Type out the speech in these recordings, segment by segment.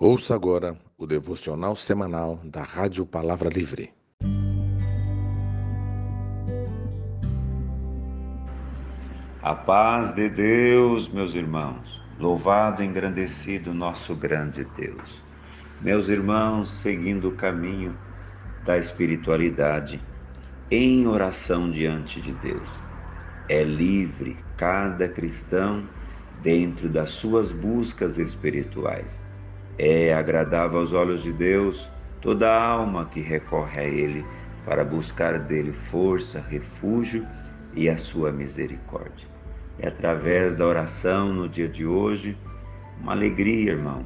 Ouça agora o devocional semanal da Rádio Palavra Livre. A paz de Deus, meus irmãos. Louvado e engrandecido nosso grande Deus. Meus irmãos, seguindo o caminho da espiritualidade, em oração diante de Deus. É livre cada cristão dentro das suas buscas espirituais é agradável aos olhos de Deus toda alma que recorre a Ele para buscar dele força, refúgio e a sua misericórdia. É através da oração no dia de hoje, uma alegria, irmão,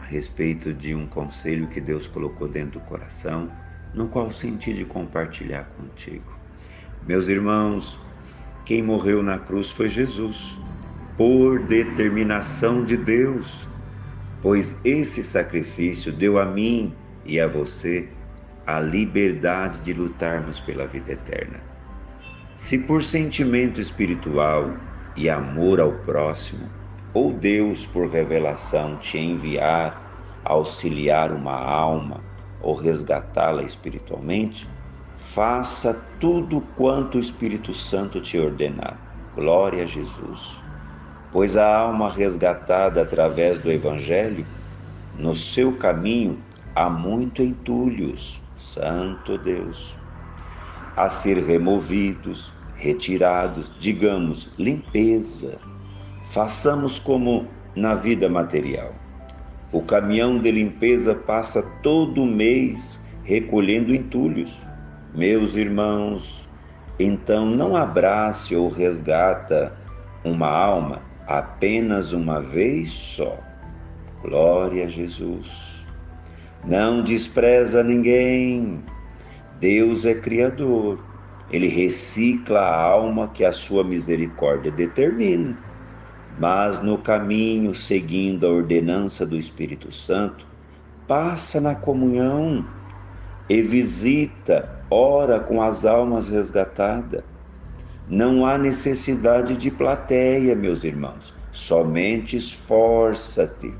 a respeito de um conselho que Deus colocou dentro do coração, no qual senti de compartilhar contigo. Meus irmãos, quem morreu na cruz foi Jesus, por determinação de Deus pois esse sacrifício deu a mim e a você a liberdade de lutarmos pela vida eterna. Se por sentimento espiritual e amor ao próximo, ou Deus por revelação te enviar auxiliar uma alma ou resgatá-la espiritualmente, faça tudo quanto o Espírito Santo te ordenar. Glória a Jesus pois a alma resgatada através do Evangelho, no seu caminho há muito entulhos, Santo Deus, a ser removidos, retirados, digamos, limpeza. Façamos como na vida material. O caminhão de limpeza passa todo mês recolhendo entulhos. Meus irmãos, então não abrace ou resgata uma alma apenas uma vez só. Glória a Jesus. Não despreza ninguém. Deus é Criador. Ele recicla a alma que a sua misericórdia determina. Mas no caminho, seguindo a ordenança do Espírito Santo, passa na comunhão e visita, ora com as almas resgatadas não há necessidade de plateia, meus irmãos. Somente esforça-te.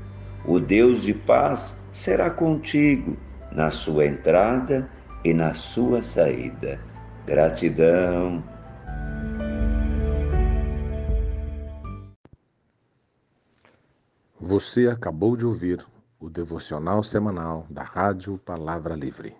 O Deus de paz será contigo na sua entrada e na sua saída. Gratidão. Você acabou de ouvir o devocional semanal da Rádio Palavra Livre.